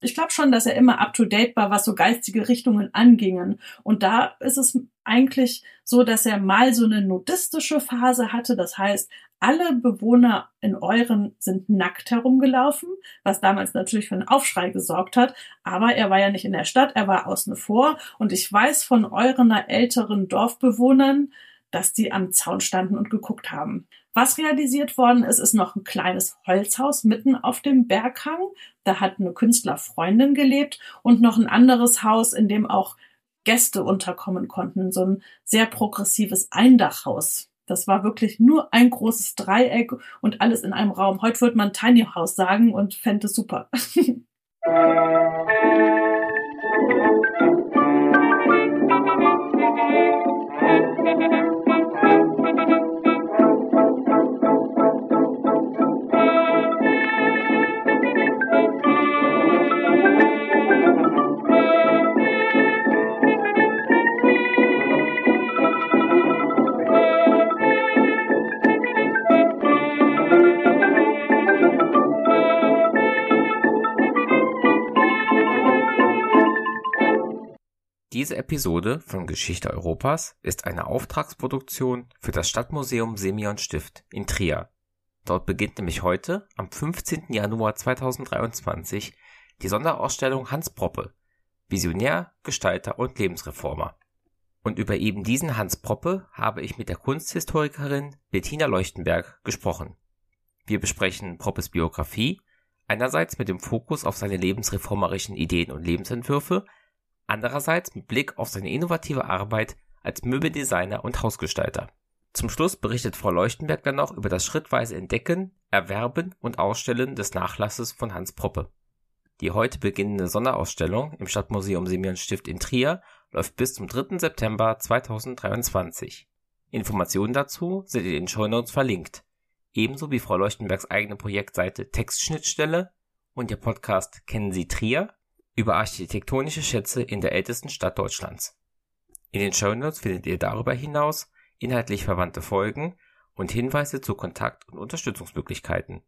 ich glaube schon, dass er immer up to date war, was so geistige Richtungen angingen. Und da ist es eigentlich so, dass er mal so eine nudistische Phase hatte. Das heißt, alle Bewohner in Euren sind nackt herumgelaufen, was damals natürlich für einen Aufschrei gesorgt hat. Aber er war ja nicht in der Stadt, er war außen vor. Und ich weiß von Eurener älteren Dorfbewohnern, dass die am Zaun standen und geguckt haben. Was realisiert worden ist, ist noch ein kleines Holzhaus mitten auf dem Berghang. Da hat eine Künstlerfreundin gelebt und noch ein anderes Haus, in dem auch Gäste unterkommen konnten. So ein sehr progressives Eindachhaus. Das war wirklich nur ein großes Dreieck und alles in einem Raum. Heute würde man Tiny House sagen und fände es super. Diese Episode von Geschichte Europas ist eine Auftragsproduktion für das Stadtmuseum Simeon Stift in Trier. Dort beginnt nämlich heute, am 15. Januar 2023, die Sonderausstellung Hans Proppe, Visionär, Gestalter und Lebensreformer. Und über eben diesen Hans Proppe habe ich mit der Kunsthistorikerin Bettina Leuchtenberg gesprochen. Wir besprechen Proppes Biografie, einerseits mit dem Fokus auf seine lebensreformerischen Ideen und Lebensentwürfe, andererseits mit Blick auf seine innovative Arbeit als Möbeldesigner und Hausgestalter. Zum Schluss berichtet Frau Leuchtenberg dann noch über das schrittweise Entdecken, Erwerben und Ausstellen des Nachlasses von Hans Proppe. Die heute beginnende Sonderausstellung im Stadtmuseum Simeon Stift in Trier läuft bis zum 3. September 2023. Informationen dazu sind in den Shownotes verlinkt, ebenso wie Frau Leuchtenbergs eigene Projektseite Textschnittstelle und ihr Podcast Kennen Sie Trier über architektonische Schätze in der ältesten Stadt Deutschlands. In den Shownotes findet ihr darüber hinaus inhaltlich verwandte Folgen und Hinweise zu Kontakt- und Unterstützungsmöglichkeiten.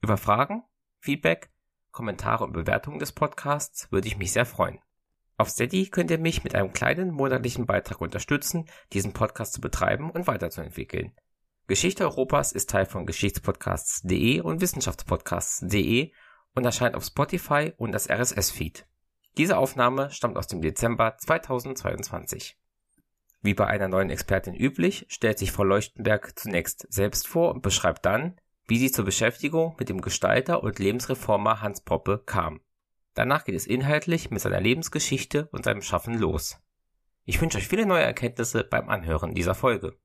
Über Fragen, Feedback, Kommentare und Bewertungen des Podcasts würde ich mich sehr freuen. Auf Steady könnt ihr mich mit einem kleinen monatlichen Beitrag unterstützen, diesen Podcast zu betreiben und weiterzuentwickeln. Geschichte Europas ist Teil von Geschichtspodcasts.de und Wissenschaftspodcasts.de und erscheint auf Spotify und das RSS-Feed. Diese Aufnahme stammt aus dem Dezember 2022. Wie bei einer neuen Expertin üblich, stellt sich Frau Leuchtenberg zunächst selbst vor und beschreibt dann, wie sie zur Beschäftigung mit dem Gestalter und Lebensreformer Hans Poppe kam. Danach geht es inhaltlich mit seiner Lebensgeschichte und seinem Schaffen los. Ich wünsche euch viele neue Erkenntnisse beim Anhören dieser Folge.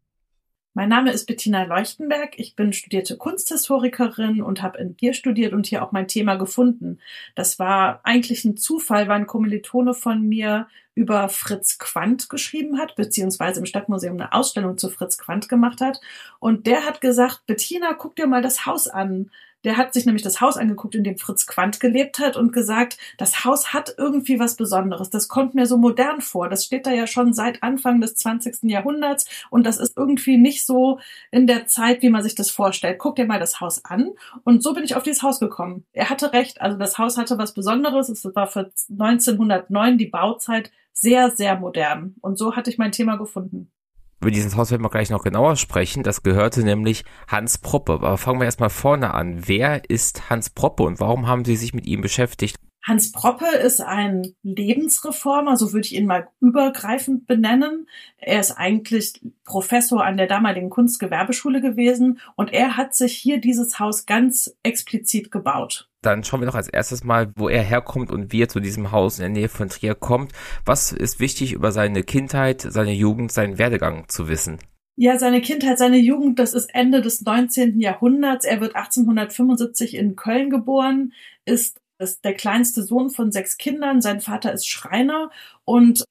Mein Name ist Bettina Leuchtenberg. Ich bin studierte Kunsthistorikerin und habe in hier studiert und hier auch mein Thema gefunden. Das war eigentlich ein Zufall, weil ein Kommilitone von mir über Fritz Quandt geschrieben hat, beziehungsweise im Stadtmuseum eine Ausstellung zu Fritz Quandt gemacht hat. Und der hat gesagt, Bettina, guck dir mal das Haus an. Der hat sich nämlich das Haus angeguckt, in dem Fritz Quandt gelebt hat und gesagt, das Haus hat irgendwie was Besonderes. Das kommt mir so modern vor. Das steht da ja schon seit Anfang des 20. Jahrhunderts und das ist irgendwie nicht so in der Zeit, wie man sich das vorstellt. Guck dir mal das Haus an. Und so bin ich auf dieses Haus gekommen. Er hatte recht. Also das Haus hatte was Besonderes. Es war für 1909 die Bauzeit sehr, sehr modern. Und so hatte ich mein Thema gefunden. Über dieses Haus werden wir gleich noch genauer sprechen. Das gehörte nämlich Hans Proppe. Aber fangen wir erstmal vorne an. Wer ist Hans Proppe und warum haben Sie sich mit ihm beschäftigt? Hans Proppe ist ein Lebensreformer, so würde ich ihn mal übergreifend benennen. Er ist eigentlich Professor an der damaligen Kunstgewerbeschule gewesen und er hat sich hier dieses Haus ganz explizit gebaut. Dann schauen wir doch als erstes mal, wo er herkommt und wie er zu diesem Haus in der Nähe von Trier kommt. Was ist wichtig über seine Kindheit, seine Jugend, seinen Werdegang zu wissen? Ja, seine Kindheit, seine Jugend, das ist Ende des 19. Jahrhunderts. Er wird 1875 in Köln geboren, ist ist der kleinste Sohn von sechs Kindern. Sein Vater ist Schreiner und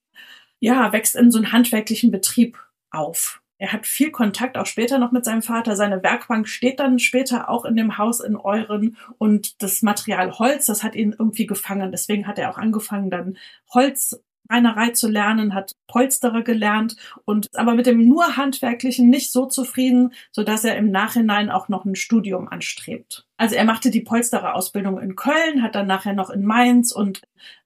ja, wächst in so einem handwerklichen Betrieb auf. Er hat viel Kontakt auch später noch mit seinem Vater. Seine Werkbank steht dann später auch in dem Haus in Euren und das Material Holz, das hat ihn irgendwie gefangen. Deswegen hat er auch angefangen, dann Holz Reinerei zu lernen, hat Polsterer gelernt und aber mit dem nur handwerklichen nicht so zufrieden, so dass er im Nachhinein auch noch ein Studium anstrebt. Also er machte die Polsterer Ausbildung in Köln, hat dann nachher noch in Mainz und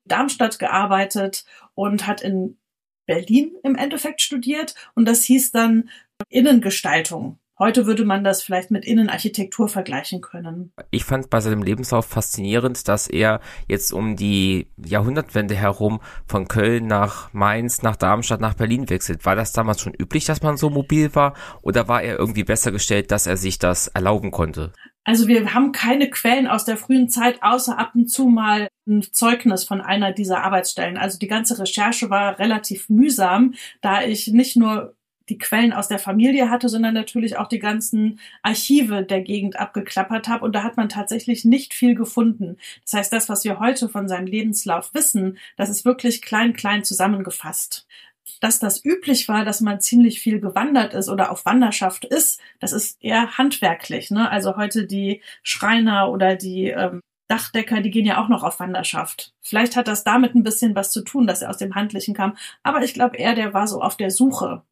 Darmstadt gearbeitet und hat in Berlin im Endeffekt studiert und das hieß dann Innengestaltung. Heute würde man das vielleicht mit Innenarchitektur vergleichen können. Ich fand bei seinem Lebenslauf faszinierend, dass er jetzt um die Jahrhundertwende herum von Köln nach Mainz, nach Darmstadt, nach Berlin wechselt. War das damals schon üblich, dass man so mobil war? Oder war er irgendwie besser gestellt, dass er sich das erlauben konnte? Also wir haben keine Quellen aus der frühen Zeit, außer ab und zu mal ein Zeugnis von einer dieser Arbeitsstellen. Also die ganze Recherche war relativ mühsam, da ich nicht nur die Quellen aus der Familie hatte, sondern natürlich auch die ganzen Archive der Gegend abgeklappert habe. Und da hat man tatsächlich nicht viel gefunden. Das heißt, das, was wir heute von seinem Lebenslauf wissen, das ist wirklich klein, klein zusammengefasst. Dass das üblich war, dass man ziemlich viel gewandert ist oder auf Wanderschaft ist, das ist eher handwerklich. Ne? Also heute die Schreiner oder die ähm, Dachdecker, die gehen ja auch noch auf Wanderschaft. Vielleicht hat das damit ein bisschen was zu tun, dass er aus dem Handlichen kam. Aber ich glaube eher, der war so auf der Suche.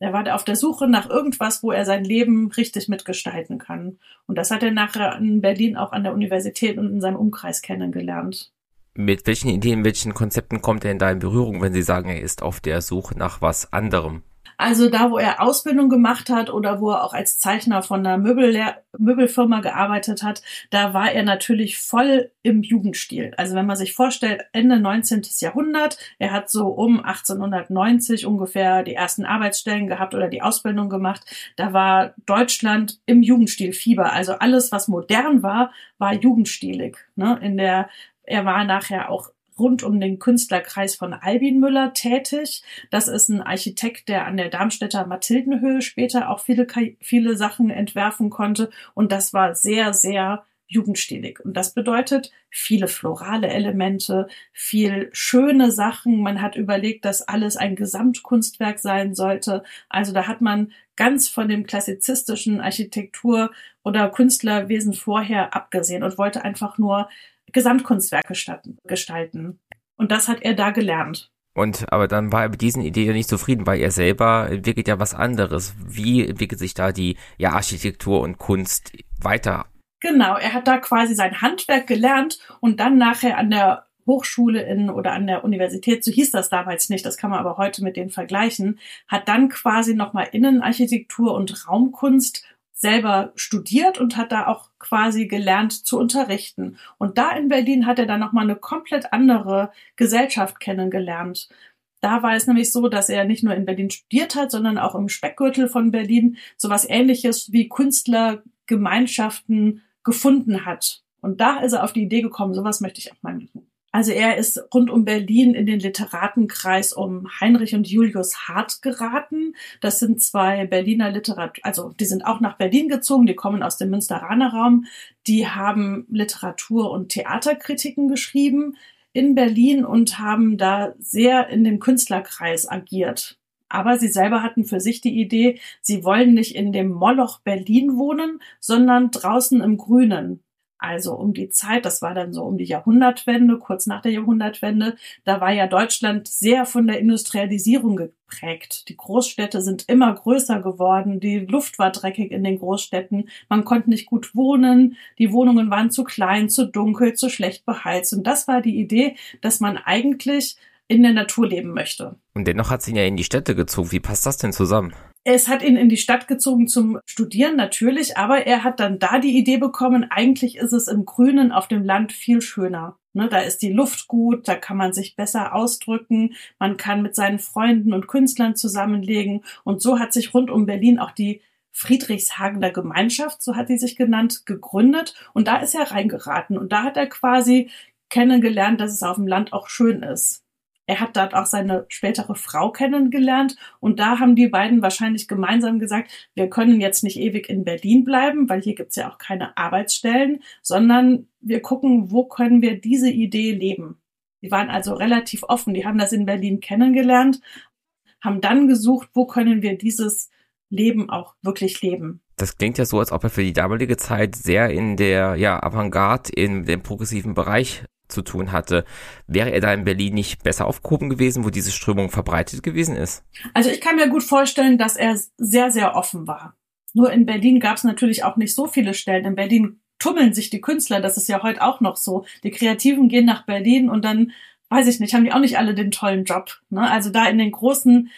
Er war auf der Suche nach irgendwas, wo er sein Leben richtig mitgestalten kann. Und das hat er nachher in Berlin auch an der Universität und in seinem Umkreis kennengelernt. Mit welchen Ideen, welchen Konzepten kommt er in da in Berührung, wenn Sie sagen, er ist auf der Suche nach was anderem? Also da, wo er Ausbildung gemacht hat oder wo er auch als Zeichner von einer Möbellehr Möbelfirma gearbeitet hat, da war er natürlich voll im Jugendstil. Also wenn man sich vorstellt, Ende 19. Jahrhundert, er hat so um 1890 ungefähr die ersten Arbeitsstellen gehabt oder die Ausbildung gemacht, da war Deutschland im Jugendstil Fieber. Also alles, was modern war, war jugendstilig. Ne? In der er war nachher auch rund um den Künstlerkreis von Albin Müller tätig. Das ist ein Architekt, der an der Darmstädter Mathildenhöhe später auch viele, viele Sachen entwerfen konnte. Und das war sehr, sehr jugendstilig. Und das bedeutet viele florale Elemente, viel schöne Sachen. Man hat überlegt, dass alles ein Gesamtkunstwerk sein sollte. Also da hat man ganz von dem klassizistischen Architektur oder Künstlerwesen vorher abgesehen und wollte einfach nur Gesamtkunstwerke gestalten. Und das hat er da gelernt. Und aber dann war er mit diesen Ideen nicht zufrieden, weil er selber entwickelt ja was anderes. Wie entwickelt sich da die ja, Architektur und Kunst weiter? Genau, er hat da quasi sein Handwerk gelernt und dann nachher an der Hochschule in oder an der Universität, so hieß das damals nicht, das kann man aber heute mit denen vergleichen, hat dann quasi nochmal Innenarchitektur und Raumkunst selber studiert und hat da auch quasi gelernt zu unterrichten. Und da in Berlin hat er dann nochmal eine komplett andere Gesellschaft kennengelernt. Da war es nämlich so, dass er nicht nur in Berlin studiert hat, sondern auch im Speckgürtel von Berlin sowas ähnliches wie Künstlergemeinschaften gefunden hat. Und da ist er auf die Idee gekommen, sowas möchte ich auch mal machen. Also er ist rund um Berlin in den Literatenkreis um Heinrich und Julius Hart geraten. Das sind zwei Berliner Literatur, also die sind auch nach Berlin gezogen, die kommen aus dem Münsteraner Raum. Die haben Literatur- und Theaterkritiken geschrieben in Berlin und haben da sehr in dem Künstlerkreis agiert. Aber sie selber hatten für sich die Idee, sie wollen nicht in dem Moloch Berlin wohnen, sondern draußen im Grünen. Also um die Zeit, das war dann so um die Jahrhundertwende, kurz nach der Jahrhundertwende, da war ja Deutschland sehr von der Industrialisierung geprägt. Die Großstädte sind immer größer geworden, die Luft war dreckig in den Großstädten, man konnte nicht gut wohnen, die Wohnungen waren zu klein, zu dunkel, zu schlecht beheizt. Und das war die Idee, dass man eigentlich in der Natur leben möchte. Und dennoch hat sie ihn ja in die Städte gezogen. Wie passt das denn zusammen? Es hat ihn in die Stadt gezogen zum Studieren natürlich, aber er hat dann da die Idee bekommen, eigentlich ist es im Grünen auf dem Land viel schöner. Ne, da ist die Luft gut, da kann man sich besser ausdrücken, man kann mit seinen Freunden und Künstlern zusammenlegen und so hat sich rund um Berlin auch die Friedrichshagener Gemeinschaft, so hat die sich genannt, gegründet und da ist er reingeraten und da hat er quasi kennengelernt, dass es auf dem Land auch schön ist. Er hat dort auch seine spätere Frau kennengelernt und da haben die beiden wahrscheinlich gemeinsam gesagt, wir können jetzt nicht ewig in Berlin bleiben, weil hier gibt's ja auch keine Arbeitsstellen, sondern wir gucken, wo können wir diese Idee leben. Die waren also relativ offen, die haben das in Berlin kennengelernt, haben dann gesucht, wo können wir dieses Leben auch wirklich leben. Das klingt ja so, als ob er für die damalige Zeit sehr in der ja, Avantgarde, in dem progressiven Bereich zu tun hatte. Wäre er da in Berlin nicht besser aufgehoben gewesen, wo diese Strömung verbreitet gewesen ist? Also ich kann mir gut vorstellen, dass er sehr, sehr offen war. Nur in Berlin gab es natürlich auch nicht so viele Stellen. In Berlin tummeln sich die Künstler, das ist ja heute auch noch so. Die Kreativen gehen nach Berlin und dann, weiß ich nicht, haben die auch nicht alle den tollen Job. Ne? Also da in den großen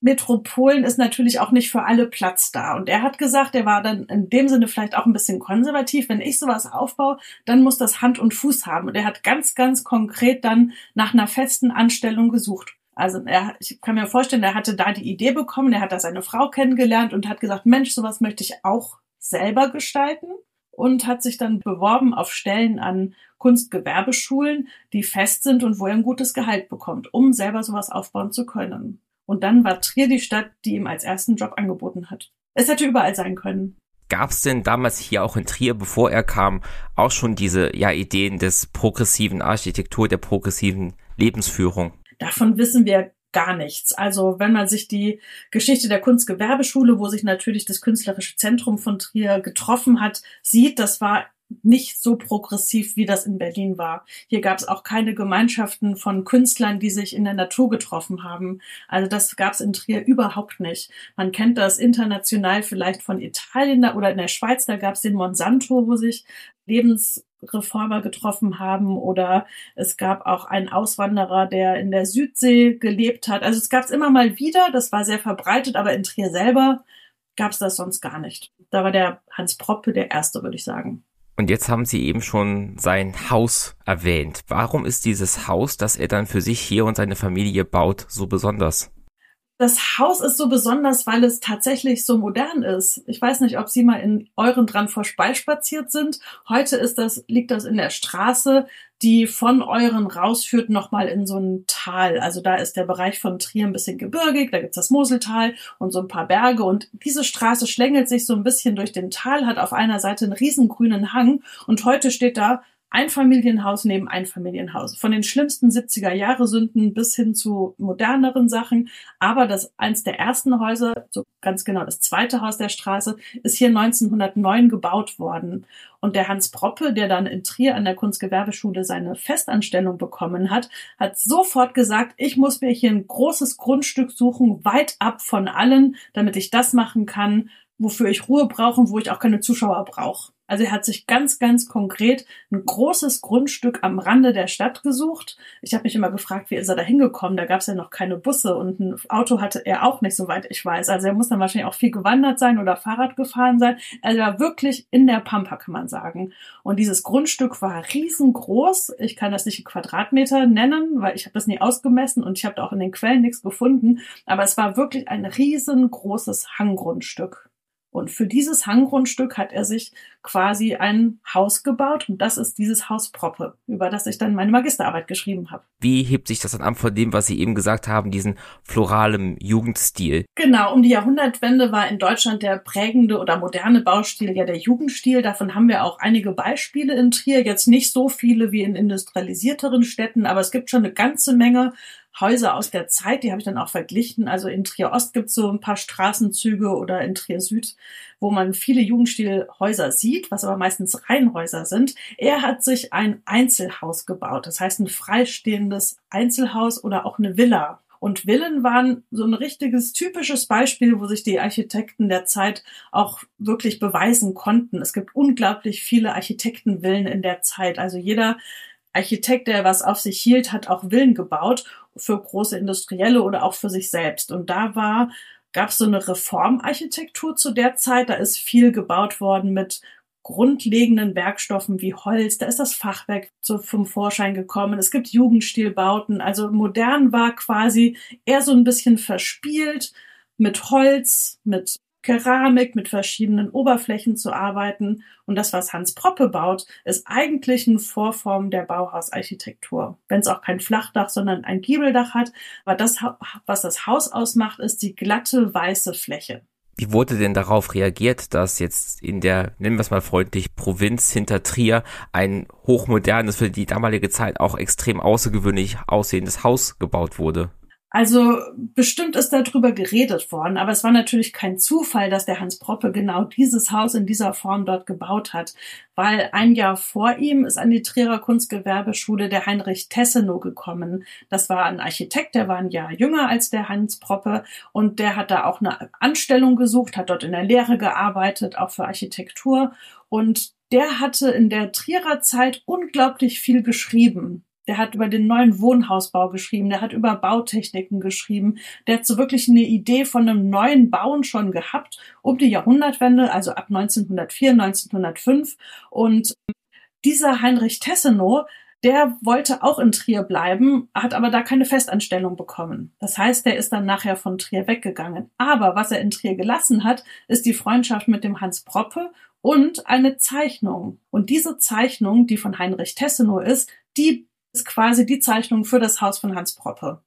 Metropolen ist natürlich auch nicht für alle Platz da. Und er hat gesagt, er war dann in dem Sinne vielleicht auch ein bisschen konservativ. Wenn ich sowas aufbaue, dann muss das Hand und Fuß haben. Und er hat ganz, ganz konkret dann nach einer festen Anstellung gesucht. Also er, ich kann mir vorstellen, er hatte da die Idee bekommen, er hat da seine Frau kennengelernt und hat gesagt, Mensch, sowas möchte ich auch selber gestalten und hat sich dann beworben auf Stellen an Kunstgewerbeschulen, die fest sind und wo er ein gutes Gehalt bekommt, um selber sowas aufbauen zu können. Und dann war Trier die Stadt, die ihm als ersten Job angeboten hat. Es hätte überall sein können. Gab es denn damals hier auch in Trier, bevor er kam, auch schon diese ja, Ideen des progressiven Architektur, der progressiven Lebensführung? Davon wissen wir gar nichts. Also wenn man sich die Geschichte der Kunstgewerbeschule, wo sich natürlich das künstlerische Zentrum von Trier getroffen hat, sieht, das war nicht so progressiv, wie das in Berlin war. Hier gab es auch keine Gemeinschaften von Künstlern, die sich in der Natur getroffen haben. Also das gab es in Trier überhaupt nicht. Man kennt das international vielleicht von Italien oder in der Schweiz, da gab es den Monsanto, wo sich Lebensreformer getroffen haben oder es gab auch einen Auswanderer, der in der Südsee gelebt hat. Also es gab es immer mal wieder, das war sehr verbreitet, aber in Trier selber gab es das sonst gar nicht. Da war der Hans Proppe der Erste, würde ich sagen. Und jetzt haben Sie eben schon sein Haus erwähnt. Warum ist dieses Haus, das er dann für sich hier und seine Familie baut, so besonders? Das Haus ist so besonders, weil es tatsächlich so modern ist. Ich weiß nicht, ob Sie mal in euren dran vorbeispaziert sind. Heute ist das, liegt das in der Straße, die von euren rausführt nochmal in so ein Tal. Also da ist der Bereich von Trier ein bisschen gebirgig, da gibt's das Moseltal und so ein paar Berge und diese Straße schlängelt sich so ein bisschen durch den Tal, hat auf einer Seite einen riesen grünen Hang und heute steht da Einfamilienhaus neben Einfamilienhaus. Von den schlimmsten 70er Jahre Sünden bis hin zu moderneren Sachen. Aber das eins der ersten Häuser, so ganz genau das zweite Haus der Straße, ist hier 1909 gebaut worden. Und der Hans Proppe, der dann in Trier an der Kunstgewerbeschule seine Festanstellung bekommen hat, hat sofort gesagt, ich muss mir hier ein großes Grundstück suchen, weit ab von allen, damit ich das machen kann, wofür ich Ruhe brauche und wo ich auch keine Zuschauer brauche. Also er hat sich ganz, ganz konkret ein großes Grundstück am Rande der Stadt gesucht. Ich habe mich immer gefragt, wie ist er da hingekommen? Da gab es ja noch keine Busse und ein Auto hatte er auch nicht, soweit ich weiß. Also er muss dann wahrscheinlich auch viel gewandert sein oder Fahrrad gefahren sein. Er war wirklich in der Pampa, kann man sagen. Und dieses Grundstück war riesengroß. Ich kann das nicht in Quadratmeter nennen, weil ich habe das nie ausgemessen und ich habe auch in den Quellen nichts gefunden. Aber es war wirklich ein riesengroßes Hanggrundstück. Und für dieses Hanggrundstück hat er sich quasi ein Haus gebaut und das ist dieses Haus Proppe, über das ich dann meine Magisterarbeit geschrieben habe. Wie hebt sich das dann an von dem, was Sie eben gesagt haben, diesen floralen Jugendstil? Genau, um die Jahrhundertwende war in Deutschland der prägende oder moderne Baustil ja der Jugendstil. Davon haben wir auch einige Beispiele in Trier, jetzt nicht so viele wie in industrialisierteren Städten, aber es gibt schon eine ganze Menge Häuser aus der Zeit, die habe ich dann auch verglichen. Also in Trier Ost gibt es so ein paar Straßenzüge oder in Trier Süd, wo man viele Jugendstilhäuser sieht, was aber meistens Reihenhäuser sind. Er hat sich ein Einzelhaus gebaut, das heißt ein freistehendes Einzelhaus oder auch eine Villa. Und Villen waren so ein richtiges typisches Beispiel, wo sich die Architekten der Zeit auch wirklich beweisen konnten. Es gibt unglaublich viele Architektenvillen in der Zeit. Also jeder Architekt, der was auf sich hielt, hat auch Villen gebaut für große Industrielle oder auch für sich selbst. Und da war, gab es so eine Reformarchitektur zu der Zeit. Da ist viel gebaut worden mit grundlegenden Werkstoffen wie Holz. Da ist das Fachwerk zum Vorschein gekommen. Es gibt Jugendstilbauten. Also modern war quasi eher so ein bisschen verspielt mit Holz, mit Keramik mit verschiedenen Oberflächen zu arbeiten. Und das, was Hans Proppe baut, ist eigentlich eine Vorform der Bauhausarchitektur. Wenn es auch kein Flachdach, sondern ein Giebeldach hat. Aber das, was das Haus ausmacht, ist die glatte weiße Fläche. Wie wurde denn darauf reagiert, dass jetzt in der, nennen wir es mal freundlich, Provinz hinter Trier ein hochmodernes, für die damalige Zeit auch extrem außergewöhnlich aussehendes Haus gebaut wurde? Also bestimmt ist darüber geredet worden, aber es war natürlich kein Zufall, dass der Hans Proppe genau dieses Haus in dieser Form dort gebaut hat, weil ein Jahr vor ihm ist an die Trierer Kunstgewerbeschule der Heinrich Tessenow gekommen. Das war ein Architekt, der war ein Jahr jünger als der Hans Proppe und der hat da auch eine Anstellung gesucht, hat dort in der Lehre gearbeitet, auch für Architektur und der hatte in der Trierer Zeit unglaublich viel geschrieben der hat über den neuen Wohnhausbau geschrieben, der hat über Bautechniken geschrieben, der hat so wirklich eine Idee von einem neuen Bauen schon gehabt um die Jahrhundertwende, also ab 1904, 1905 und dieser Heinrich Tessenow, der wollte auch in Trier bleiben, hat aber da keine Festanstellung bekommen. Das heißt, der ist dann nachher von Trier weggegangen. Aber was er in Trier gelassen hat, ist die Freundschaft mit dem Hans Proppe und eine Zeichnung. Und diese Zeichnung, die von Heinrich Tessenow ist, die ist quasi die Zeichnung für das Haus von Hans Proppe.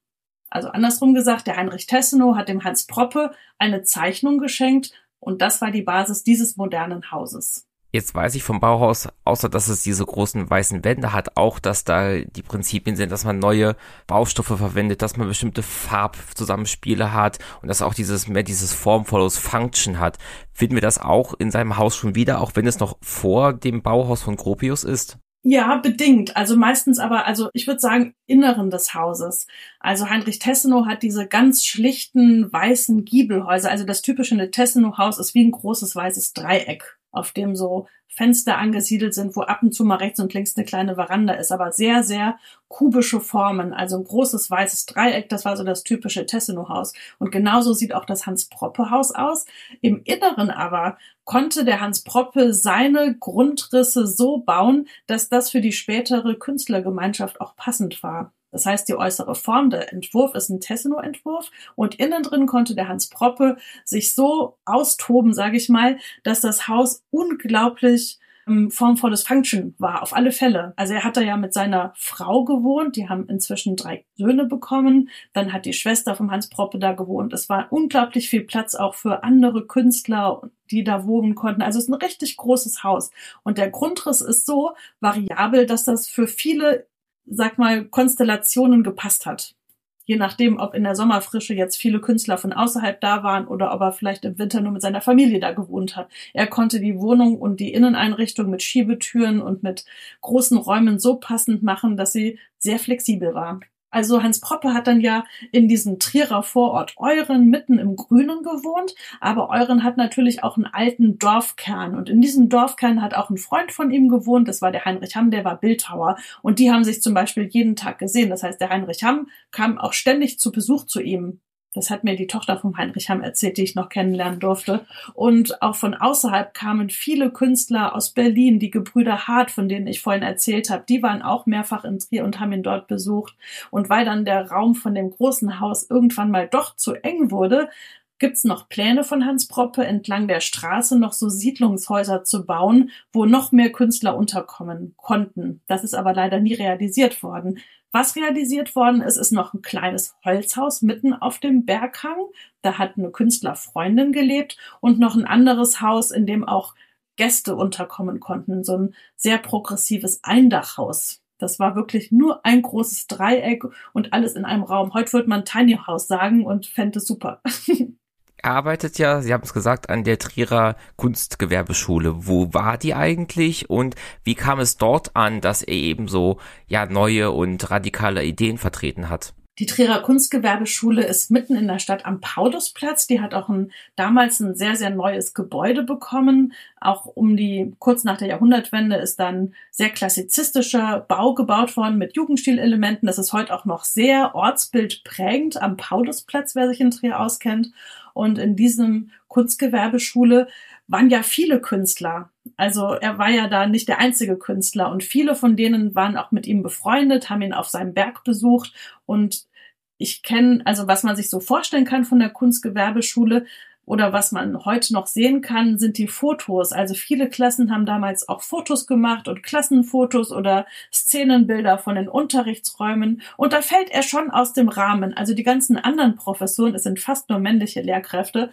Also andersrum gesagt, der Heinrich Tessenow hat dem Hans Proppe eine Zeichnung geschenkt und das war die Basis dieses modernen Hauses. Jetzt weiß ich vom Bauhaus, außer dass es diese großen weißen Wände hat, auch, dass da die Prinzipien sind, dass man neue Baustoffe verwendet, dass man bestimmte Farbzusammenspiele hat und dass auch dieses mehr dieses Form follows Function hat. Finden wir das auch in seinem Haus schon wieder, auch wenn es noch vor dem Bauhaus von Gropius ist? Ja, bedingt. Also meistens aber, also ich würde sagen, Inneren des Hauses. Also Heinrich Tessenow hat diese ganz schlichten weißen Giebelhäuser. Also das typische Tessenow-Haus ist wie ein großes weißes Dreieck, auf dem so Fenster angesiedelt sind, wo ab und zu mal rechts und links eine kleine Veranda ist, aber sehr, sehr kubische Formen. Also ein großes weißes Dreieck, das war so das typische Tessenow-Haus. Und genauso sieht auch das Hans-Proppe-Haus aus. Im Inneren aber konnte der Hans Proppe seine Grundrisse so bauen, dass das für die spätere Künstlergemeinschaft auch passend war. Das heißt, die äußere Form, der Entwurf ist ein Tessenow-Entwurf und innen drin konnte der Hans Proppe sich so austoben, sage ich mal, dass das Haus unglaublich ähm, formvolles Function war, auf alle Fälle. Also er hat da ja mit seiner Frau gewohnt, die haben inzwischen drei Söhne bekommen, dann hat die Schwester vom Hans Proppe da gewohnt. Es war unglaublich viel Platz auch für andere Künstler, die da wohnen konnten. Also es ist ein richtig großes Haus. Und der Grundriss ist so variabel, dass das für viele sag mal, Konstellationen gepasst hat. Je nachdem, ob in der Sommerfrische jetzt viele Künstler von außerhalb da waren oder ob er vielleicht im Winter nur mit seiner Familie da gewohnt hat. Er konnte die Wohnung und die Inneneinrichtung mit Schiebetüren und mit großen Räumen so passend machen, dass sie sehr flexibel war. Also Hans Proppe hat dann ja in diesem Trierer Vorort Euren mitten im Grünen gewohnt, aber Euren hat natürlich auch einen alten Dorfkern. Und in diesem Dorfkern hat auch ein Freund von ihm gewohnt, das war der Heinrich Hamm, der war Bildhauer. Und die haben sich zum Beispiel jeden Tag gesehen. Das heißt, der Heinrich Hamm kam auch ständig zu Besuch zu ihm das hat mir die Tochter von Heinrich Hamm erzählt, die ich noch kennenlernen durfte. Und auch von außerhalb kamen viele Künstler aus Berlin, die Gebrüder Hart, von denen ich vorhin erzählt habe, die waren auch mehrfach in Trier und haben ihn dort besucht. Und weil dann der Raum von dem großen Haus irgendwann mal doch zu eng wurde, gibt's noch Pläne von Hans Proppe, entlang der Straße noch so Siedlungshäuser zu bauen, wo noch mehr Künstler unterkommen konnten. Das ist aber leider nie realisiert worden. Was realisiert worden ist, ist noch ein kleines Holzhaus mitten auf dem Berghang. Da hat eine Künstlerfreundin gelebt und noch ein anderes Haus, in dem auch Gäste unterkommen konnten. So ein sehr progressives Eindachhaus. Das war wirklich nur ein großes Dreieck und alles in einem Raum. Heute würde man Tiny House sagen und fände es super. arbeitet ja, Sie haben es gesagt, an der Trierer Kunstgewerbeschule. Wo war die eigentlich und wie kam es dort an, dass er eben so ja neue und radikale Ideen vertreten hat? Die Trierer Kunstgewerbeschule ist mitten in der Stadt am Paulusplatz. Die hat auch ein, damals ein sehr, sehr neues Gebäude bekommen. Auch um die, kurz nach der Jahrhundertwende ist dann sehr klassizistischer Bau gebaut worden mit Jugendstilelementen. Das ist heute auch noch sehr ortsbildprägend am Paulusplatz, wer sich in Trier auskennt. Und in diesem Kunstgewerbeschule waren ja viele Künstler. Also er war ja da nicht der einzige Künstler und viele von denen waren auch mit ihm befreundet, haben ihn auf seinem Berg besucht und ich kenne, also was man sich so vorstellen kann von der Kunstgewerbeschule, oder was man heute noch sehen kann, sind die Fotos. Also viele Klassen haben damals auch Fotos gemacht und Klassenfotos oder Szenenbilder von den Unterrichtsräumen. Und da fällt er schon aus dem Rahmen. Also die ganzen anderen Professoren, es sind fast nur männliche Lehrkräfte,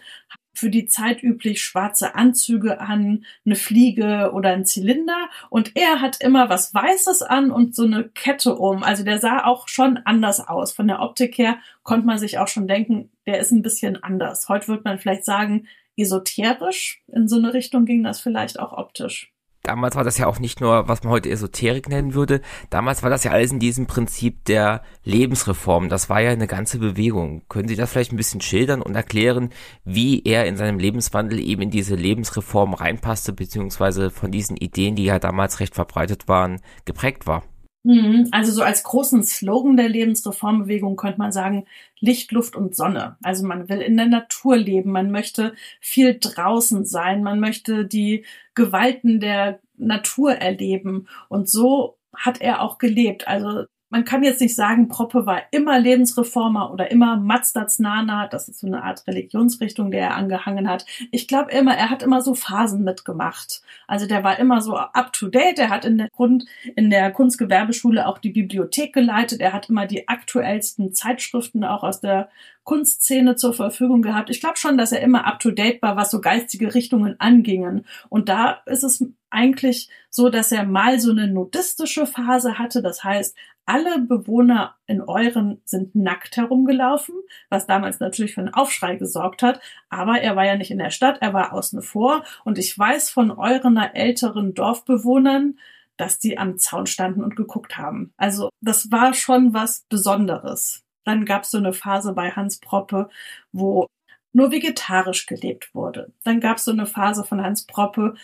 für die Zeit üblich schwarze Anzüge an, eine Fliege oder ein Zylinder und er hat immer was Weißes an und so eine Kette um. Also der sah auch schon anders aus. Von der Optik her konnte man sich auch schon denken, der ist ein bisschen anders. Heute wird man vielleicht sagen, esoterisch. In so eine Richtung ging das vielleicht auch optisch damals war das ja auch nicht nur, was man heute Esoterik nennen würde. Damals war das ja alles in diesem Prinzip der Lebensreform. Das war ja eine ganze Bewegung. Können Sie das vielleicht ein bisschen schildern und erklären, wie er in seinem Lebenswandel eben in diese Lebensreform reinpasste, beziehungsweise von diesen Ideen, die ja damals recht verbreitet waren, geprägt war? Mhm. Also so als großen Slogan der Lebensreformbewegung könnte man sagen, Licht, Luft und Sonne. Also man will in der Natur leben, man möchte viel draußen sein, man möchte die Gewalten der Natur erleben. Und so hat er auch gelebt. Also man kann jetzt nicht sagen, Proppe war immer Lebensreformer oder immer Mazdaznana, das ist so eine Art Religionsrichtung, der er angehangen hat. Ich glaube immer, er hat immer so Phasen mitgemacht. Also der war immer so up to date, er hat in der Grund, in der Kunstgewerbeschule auch die Bibliothek geleitet, er hat immer die aktuellsten Zeitschriften auch aus der Kunstszene zur Verfügung gehabt. Ich glaube schon, dass er immer up to date war, was so geistige Richtungen angingen. Und da ist es eigentlich so, dass er mal so eine nudistische Phase hatte. Das heißt, alle Bewohner in Euren sind nackt herumgelaufen, was damals natürlich für einen Aufschrei gesorgt hat. Aber er war ja nicht in der Stadt, er war außen vor. Und ich weiß von Eurener älteren Dorfbewohnern, dass die am Zaun standen und geguckt haben. Also das war schon was Besonderes. Dann gab es so eine Phase bei Hans Proppe, wo nur vegetarisch gelebt wurde. Dann gab es so eine Phase von Hans Proppe,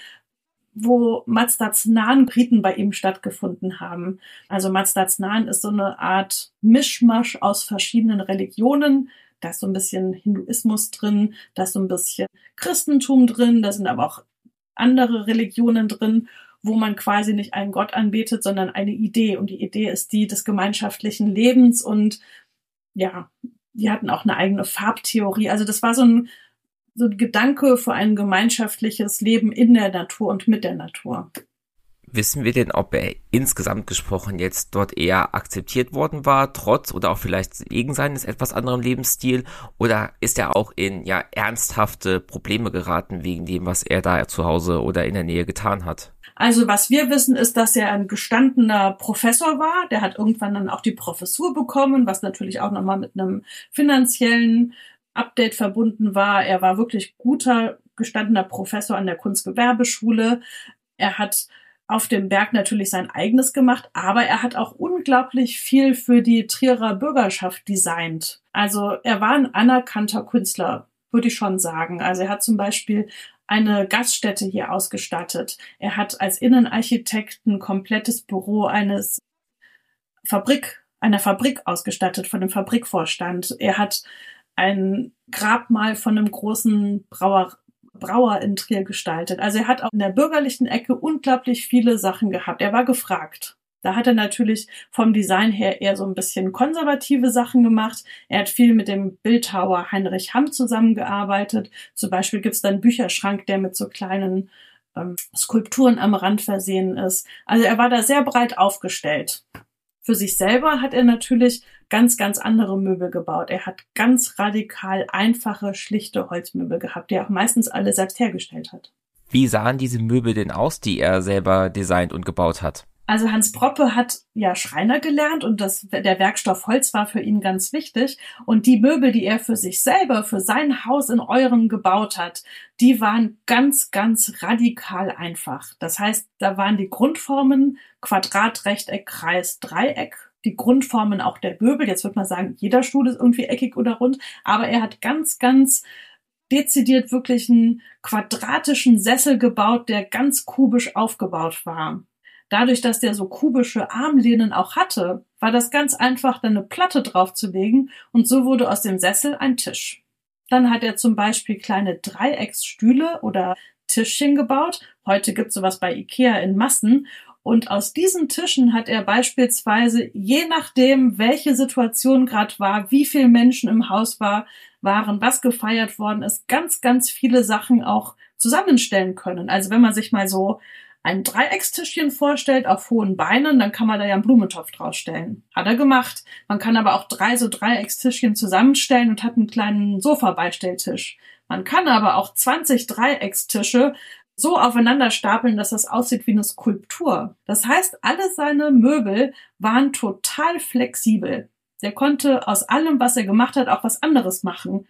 wo nahen Briten bei ihm stattgefunden haben. Also nahen ist so eine Art Mischmasch aus verschiedenen Religionen. Da ist so ein bisschen Hinduismus drin, da ist so ein bisschen Christentum drin, da sind aber auch andere Religionen drin, wo man quasi nicht einen Gott anbetet, sondern eine Idee. Und die Idee ist die des gemeinschaftlichen Lebens und ja, die hatten auch eine eigene Farbtheorie. Also das war so ein so ein Gedanke für ein gemeinschaftliches Leben in der Natur und mit der Natur. Wissen wir denn, ob er insgesamt gesprochen jetzt dort eher akzeptiert worden war, trotz oder auch vielleicht wegen seines etwas anderen Lebensstil, oder ist er auch in ja ernsthafte Probleme geraten wegen dem, was er da zu Hause oder in der Nähe getan hat? Also was wir wissen, ist, dass er ein gestandener Professor war. Der hat irgendwann dann auch die Professur bekommen, was natürlich auch nochmal mit einem finanziellen Update verbunden war. Er war wirklich guter, gestandener Professor an der Kunstgewerbeschule. Er hat auf dem Berg natürlich sein eigenes gemacht, aber er hat auch unglaublich viel für die Trierer Bürgerschaft designt. Also er war ein anerkannter Künstler, würde ich schon sagen. Also er hat zum Beispiel eine Gaststätte hier ausgestattet. Er hat als Innenarchitekt ein komplettes Büro eines Fabrik, einer Fabrik ausgestattet von dem Fabrikvorstand. Er hat ein Grabmal von einem großen Brauer, Brauer in Trier gestaltet. Also er hat auch in der bürgerlichen Ecke unglaublich viele Sachen gehabt. Er war gefragt. Da hat er natürlich vom Design her eher so ein bisschen konservative Sachen gemacht. Er hat viel mit dem Bildhauer Heinrich Hamm zusammengearbeitet. Zum Beispiel gibt's einen Bücherschrank, der mit so kleinen ähm, Skulpturen am Rand versehen ist. Also er war da sehr breit aufgestellt. Für sich selber hat er natürlich ganz, ganz andere Möbel gebaut. Er hat ganz radikal einfache, schlichte Holzmöbel gehabt, die er auch meistens alle selbst hergestellt hat. Wie sahen diese Möbel denn aus, die er selber designt und gebaut hat? Also Hans Proppe hat ja Schreiner gelernt und das, der Werkstoff Holz war für ihn ganz wichtig. Und die Möbel, die er für sich selber, für sein Haus in Euren gebaut hat, die waren ganz, ganz radikal einfach. Das heißt, da waren die Grundformen Quadrat, Rechteck, Kreis, Dreieck. Die Grundformen auch der Möbel. Jetzt wird man sagen, jeder Stuhl ist irgendwie eckig oder rund. Aber er hat ganz, ganz dezidiert wirklich einen quadratischen Sessel gebaut, der ganz kubisch aufgebaut war dadurch, dass der so kubische Armlehnen auch hatte, war das ganz einfach, dann eine Platte draufzulegen und so wurde aus dem Sessel ein Tisch. Dann hat er zum Beispiel kleine Dreiecksstühle oder Tischchen gebaut. Heute gibt's sowas bei Ikea in Massen. Und aus diesen Tischen hat er beispielsweise, je nachdem, welche Situation gerade war, wie viele Menschen im Haus war, waren, was gefeiert worden ist, ganz, ganz viele Sachen auch zusammenstellen können. Also wenn man sich mal so ein Dreieckstischchen vorstellt auf hohen Beinen, dann kann man da ja einen Blumentopf draufstellen. Hat er gemacht. Man kann aber auch drei so Dreieckstischchen zusammenstellen und hat einen kleinen Sofa-Beistelltisch. Man kann aber auch 20 Dreieckstische so aufeinander stapeln, dass das aussieht wie eine Skulptur. Das heißt, alle seine Möbel waren total flexibel. Der konnte aus allem, was er gemacht hat, auch was anderes machen.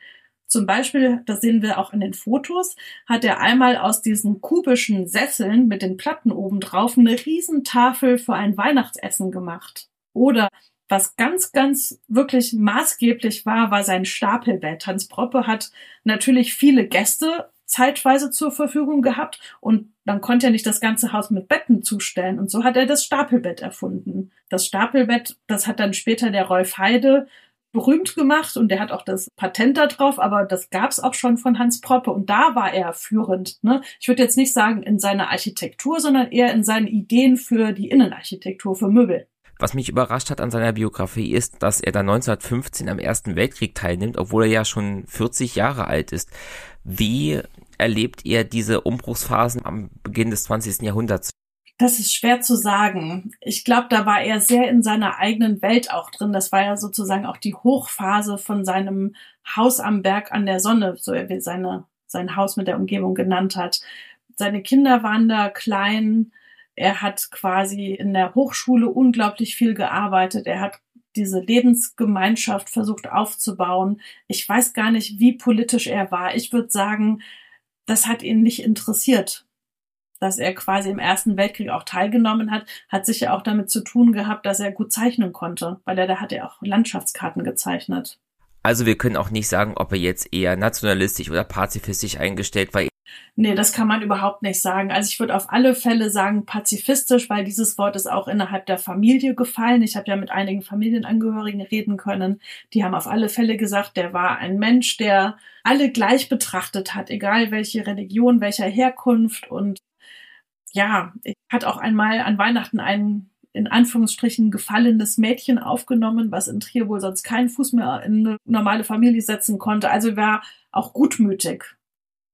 Zum Beispiel, das sehen wir auch in den Fotos, hat er einmal aus diesen kubischen Sesseln mit den Platten oben drauf eine Riesentafel für ein Weihnachtsessen gemacht. Oder was ganz, ganz wirklich maßgeblich war, war sein Stapelbett. Hans Proppe hat natürlich viele Gäste zeitweise zur Verfügung gehabt und dann konnte er nicht das ganze Haus mit Betten zustellen und so hat er das Stapelbett erfunden. Das Stapelbett, das hat dann später der Rolf Heide berühmt gemacht und der hat auch das Patent da drauf, aber das gab's auch schon von Hans Proppe und da war er führend. Ne? Ich würde jetzt nicht sagen in seiner Architektur, sondern eher in seinen Ideen für die Innenarchitektur, für Möbel. Was mich überrascht hat an seiner Biografie ist, dass er dann 1915 am Ersten Weltkrieg teilnimmt, obwohl er ja schon 40 Jahre alt ist. Wie erlebt er diese Umbruchsphasen am Beginn des 20. Jahrhunderts? Das ist schwer zu sagen. Ich glaube, da war er sehr in seiner eigenen Welt auch drin. Das war ja sozusagen auch die Hochphase von seinem Haus am Berg an der Sonne, so er seine, sein Haus mit der Umgebung genannt hat. Seine Kinder waren da klein. Er hat quasi in der Hochschule unglaublich viel gearbeitet. Er hat diese Lebensgemeinschaft versucht aufzubauen. Ich weiß gar nicht, wie politisch er war. Ich würde sagen, das hat ihn nicht interessiert. Dass er quasi im Ersten Weltkrieg auch teilgenommen hat, hat sicher auch damit zu tun gehabt, dass er gut zeichnen konnte, weil er da hat er auch Landschaftskarten gezeichnet. Also wir können auch nicht sagen, ob er jetzt eher nationalistisch oder pazifistisch eingestellt war. Nee, das kann man überhaupt nicht sagen. Also ich würde auf alle Fälle sagen pazifistisch, weil dieses Wort ist auch innerhalb der Familie gefallen. Ich habe ja mit einigen Familienangehörigen reden können. Die haben auf alle Fälle gesagt, der war ein Mensch, der alle gleich betrachtet hat, egal welche Religion, welcher Herkunft. Und ja, hat auch einmal an Weihnachten ein in Anführungsstrichen gefallenes Mädchen aufgenommen, was in Trier wohl sonst keinen Fuß mehr in eine normale Familie setzen konnte. Also war auch gutmütig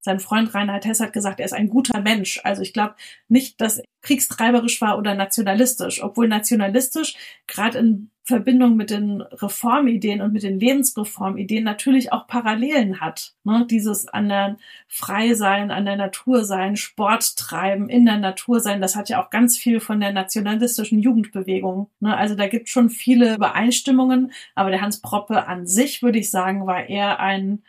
sein Freund Reinhard Hess hat gesagt, er ist ein guter Mensch. Also ich glaube nicht, dass er kriegstreiberisch war oder nationalistisch, obwohl nationalistisch gerade in Verbindung mit den Reformideen und mit den Lebensreformideen natürlich auch Parallelen hat. Ne? Dieses an der Freisein, an der Natur sein, Sport treiben, in der Natur sein, das hat ja auch ganz viel von der nationalistischen Jugendbewegung. Ne? Also da gibt schon viele Übereinstimmungen, aber der Hans Proppe an sich, würde ich sagen, war eher ein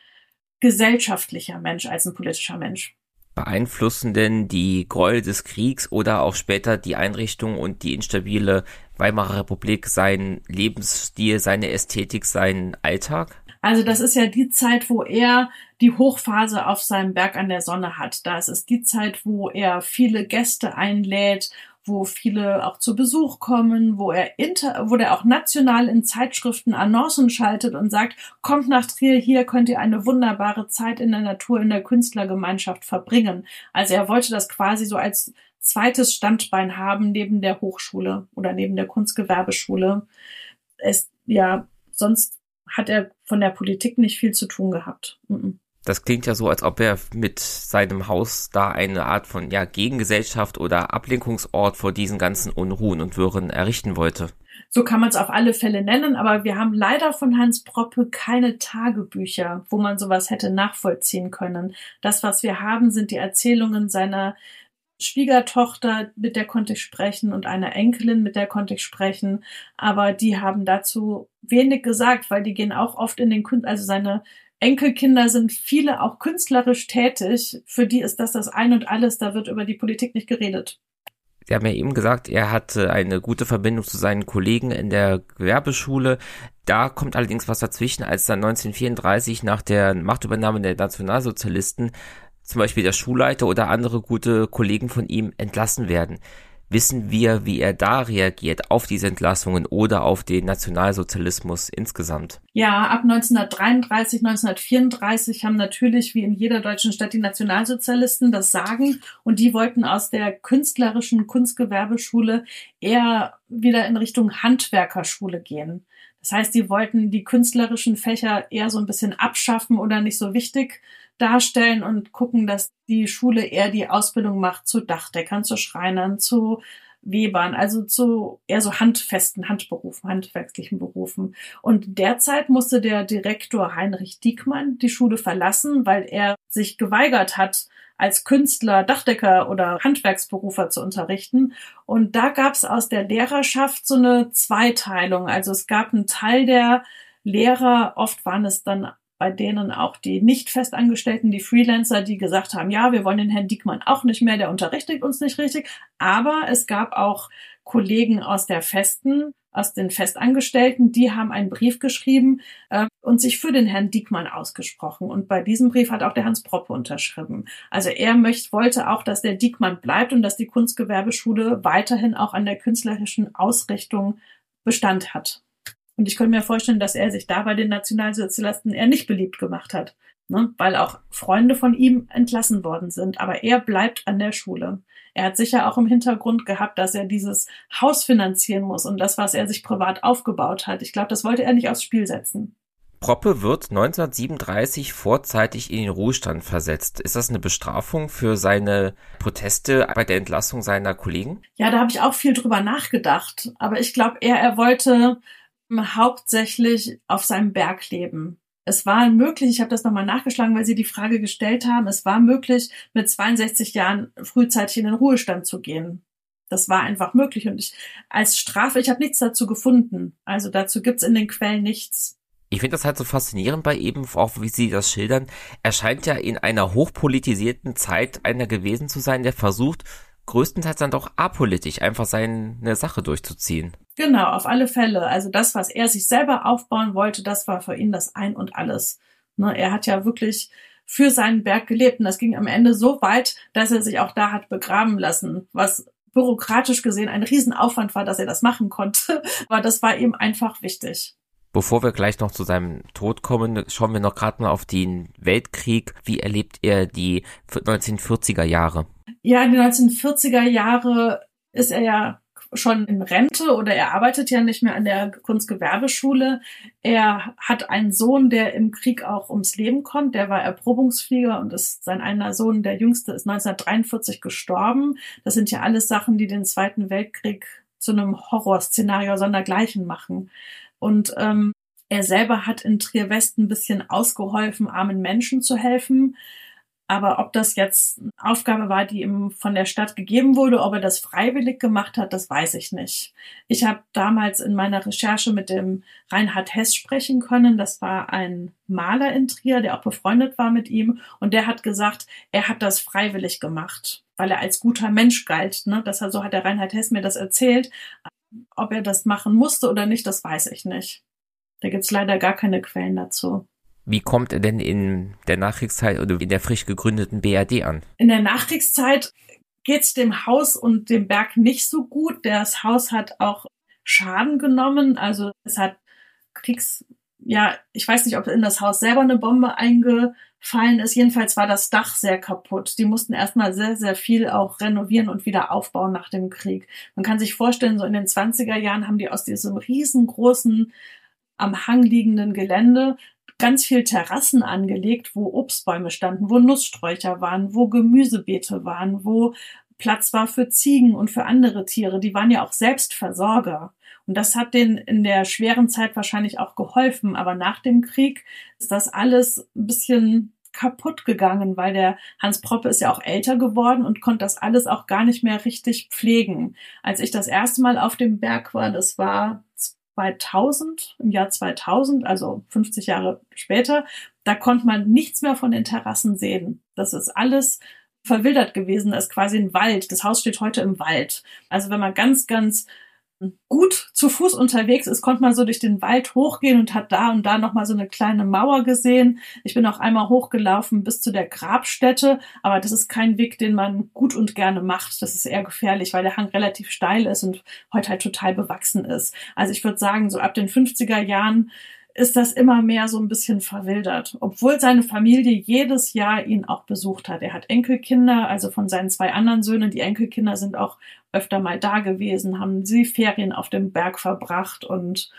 gesellschaftlicher Mensch als ein politischer Mensch. Beeinflussen denn die Gräuel des Kriegs oder auch später die Einrichtung und die instabile Weimarer Republik seinen Lebensstil, seine Ästhetik, seinen Alltag? Also das ist ja die Zeit, wo er die Hochphase auf seinem Berg an der Sonne hat. Das ist die Zeit, wo er viele Gäste einlädt wo viele auch zu Besuch kommen, wo er inter, wo er auch national in Zeitschriften Annoncen schaltet und sagt, kommt nach Trier, hier könnt ihr eine wunderbare Zeit in der Natur, in der Künstlergemeinschaft verbringen. Also er wollte das quasi so als zweites Standbein haben neben der Hochschule oder neben der Kunstgewerbeschule. Es, ja, sonst hat er von der Politik nicht viel zu tun gehabt. Mm -mm. Das klingt ja so, als ob er mit seinem Haus da eine Art von ja, Gegengesellschaft oder Ablenkungsort vor diesen ganzen Unruhen und Wirren errichten wollte. So kann man es auf alle Fälle nennen, aber wir haben leider von Hans Proppe keine Tagebücher, wo man sowas hätte nachvollziehen können. Das, was wir haben, sind die Erzählungen seiner Schwiegertochter, mit der konnte ich sprechen, und einer Enkelin, mit der konnte ich sprechen, aber die haben dazu wenig gesagt, weil die gehen auch oft in den Künstler, also seine Enkelkinder sind viele auch künstlerisch tätig. Für die ist das das Ein und Alles. Da wird über die Politik nicht geredet. Sie haben ja eben gesagt, er hatte eine gute Verbindung zu seinen Kollegen in der Gewerbeschule. Da kommt allerdings was dazwischen, als dann 1934 nach der Machtübernahme der Nationalsozialisten zum Beispiel der Schulleiter oder andere gute Kollegen von ihm entlassen werden. Wissen wir, wie er da reagiert auf diese Entlassungen oder auf den Nationalsozialismus insgesamt? Ja, ab 1933, 1934 haben natürlich wie in jeder deutschen Stadt die Nationalsozialisten das Sagen und die wollten aus der künstlerischen Kunstgewerbeschule eher wieder in Richtung Handwerkerschule gehen. Das heißt, die wollten die künstlerischen Fächer eher so ein bisschen abschaffen oder nicht so wichtig darstellen und gucken, dass die Schule eher die Ausbildung macht zu Dachdeckern, zu Schreinern, zu Webern, also zu eher so handfesten Handberufen, handwerklichen Berufen. Und derzeit musste der Direktor Heinrich Diekmann die Schule verlassen, weil er sich geweigert hat, als Künstler, Dachdecker oder Handwerksberufer zu unterrichten. Und da gab es aus der Lehrerschaft so eine Zweiteilung. Also es gab einen Teil der Lehrer, oft waren es dann bei denen auch die nicht festangestellten, die Freelancer, die gesagt haben, ja, wir wollen den Herrn Diekmann auch nicht mehr, der unterrichtet uns nicht richtig. Aber es gab auch Kollegen aus der festen, aus den Festangestellten, die haben einen Brief geschrieben äh, und sich für den Herrn Diekmann ausgesprochen. Und bei diesem Brief hat auch der Hans Proppe unterschrieben. Also er möchte, wollte auch, dass der Diekmann bleibt und dass die Kunstgewerbeschule weiterhin auch an der künstlerischen Ausrichtung Bestand hat. Und ich könnte mir vorstellen, dass er sich da bei den Nationalsozialisten eher nicht beliebt gemacht hat, ne? weil auch Freunde von ihm entlassen worden sind. Aber er bleibt an der Schule. Er hat sicher auch im Hintergrund gehabt, dass er dieses Haus finanzieren muss und das, was er sich privat aufgebaut hat. Ich glaube, das wollte er nicht aufs Spiel setzen. Proppe wird 1937 vorzeitig in den Ruhestand versetzt. Ist das eine Bestrafung für seine Proteste bei der Entlassung seiner Kollegen? Ja, da habe ich auch viel drüber nachgedacht. Aber ich glaube eher, er wollte hauptsächlich auf seinem Berg leben. Es war möglich, ich habe das nochmal nachgeschlagen, weil Sie die Frage gestellt haben, es war möglich, mit 62 Jahren frühzeitig in den Ruhestand zu gehen. Das war einfach möglich und ich als Strafe, ich habe nichts dazu gefunden. Also dazu gibt's in den Quellen nichts. Ich finde das halt so faszinierend bei eben, auch wie Sie das schildern. Er scheint ja in einer hochpolitisierten Zeit einer gewesen zu sein, der versucht, größtenteils dann doch apolitisch einfach seine Sache durchzuziehen. Genau, auf alle Fälle. Also das, was er sich selber aufbauen wollte, das war für ihn das Ein und alles. Ne, er hat ja wirklich für seinen Berg gelebt und das ging am Ende so weit, dass er sich auch da hat begraben lassen, was bürokratisch gesehen ein Riesenaufwand war, dass er das machen konnte. Aber das war ihm einfach wichtig. Bevor wir gleich noch zu seinem Tod kommen, schauen wir noch gerade mal auf den Weltkrieg. Wie erlebt er die 1940er Jahre? Ja, die 1940er Jahre ist er ja schon in Rente oder er arbeitet ja nicht mehr an der Kunstgewerbeschule. Er hat einen Sohn, der im Krieg auch ums Leben kommt. Der war Erprobungsflieger und ist sein einer Sohn, der jüngste, ist 1943 gestorben. Das sind ja alles Sachen, die den Zweiten Weltkrieg zu einem Horrorszenario sondergleichen machen. Und ähm, er selber hat in Trier West ein bisschen ausgeholfen, armen Menschen zu helfen. Aber ob das jetzt eine Aufgabe war, die ihm von der Stadt gegeben wurde, ob er das freiwillig gemacht hat, das weiß ich nicht. Ich habe damals in meiner Recherche mit dem Reinhard Hess sprechen können. Das war ein Maler in Trier, der auch befreundet war mit ihm. Und der hat gesagt, er hat das freiwillig gemacht, weil er als guter Mensch galt. Ne? Das, so hat der Reinhard Hess mir das erzählt. Ob er das machen musste oder nicht, das weiß ich nicht. Da gibt's leider gar keine Quellen dazu. Wie kommt er denn in der Nachkriegszeit oder in der frisch gegründeten BRD an? In der Nachkriegszeit geht's dem Haus und dem Berg nicht so gut. Das Haus hat auch Schaden genommen. Also es hat Kriegs, ja, ich weiß nicht, ob in das Haus selber eine Bombe eingefallen ist. Jedenfalls war das Dach sehr kaputt. Die mussten erstmal sehr, sehr viel auch renovieren und wieder aufbauen nach dem Krieg. Man kann sich vorstellen, so in den 20er Jahren haben die aus diesem riesengroßen am Hang liegenden Gelände ganz viel Terrassen angelegt, wo Obstbäume standen, wo Nusssträucher waren, wo Gemüsebeete waren, wo Platz war für Ziegen und für andere Tiere. Die waren ja auch selbst Versorger. Und das hat denen in der schweren Zeit wahrscheinlich auch geholfen. Aber nach dem Krieg ist das alles ein bisschen kaputt gegangen, weil der Hans Proppe ist ja auch älter geworden und konnte das alles auch gar nicht mehr richtig pflegen. Als ich das erste Mal auf dem Berg war, das war 2000, im Jahr 2000, also 50 Jahre später, da konnte man nichts mehr von den Terrassen sehen. Das ist alles verwildert gewesen, das ist quasi ein Wald. Das Haus steht heute im Wald. Also wenn man ganz, ganz gut zu Fuß unterwegs ist, konnte man so durch den Wald hochgehen und hat da und da nochmal so eine kleine Mauer gesehen. Ich bin auch einmal hochgelaufen bis zu der Grabstätte, aber das ist kein Weg, den man gut und gerne macht. Das ist eher gefährlich, weil der Hang relativ steil ist und heute halt total bewachsen ist. Also ich würde sagen, so ab den 50er Jahren ist das immer mehr so ein bisschen verwildert, obwohl seine Familie jedes Jahr ihn auch besucht hat. Er hat Enkelkinder, also von seinen zwei anderen Söhnen. Die Enkelkinder sind auch öfter mal da gewesen, haben sie Ferien auf dem Berg verbracht und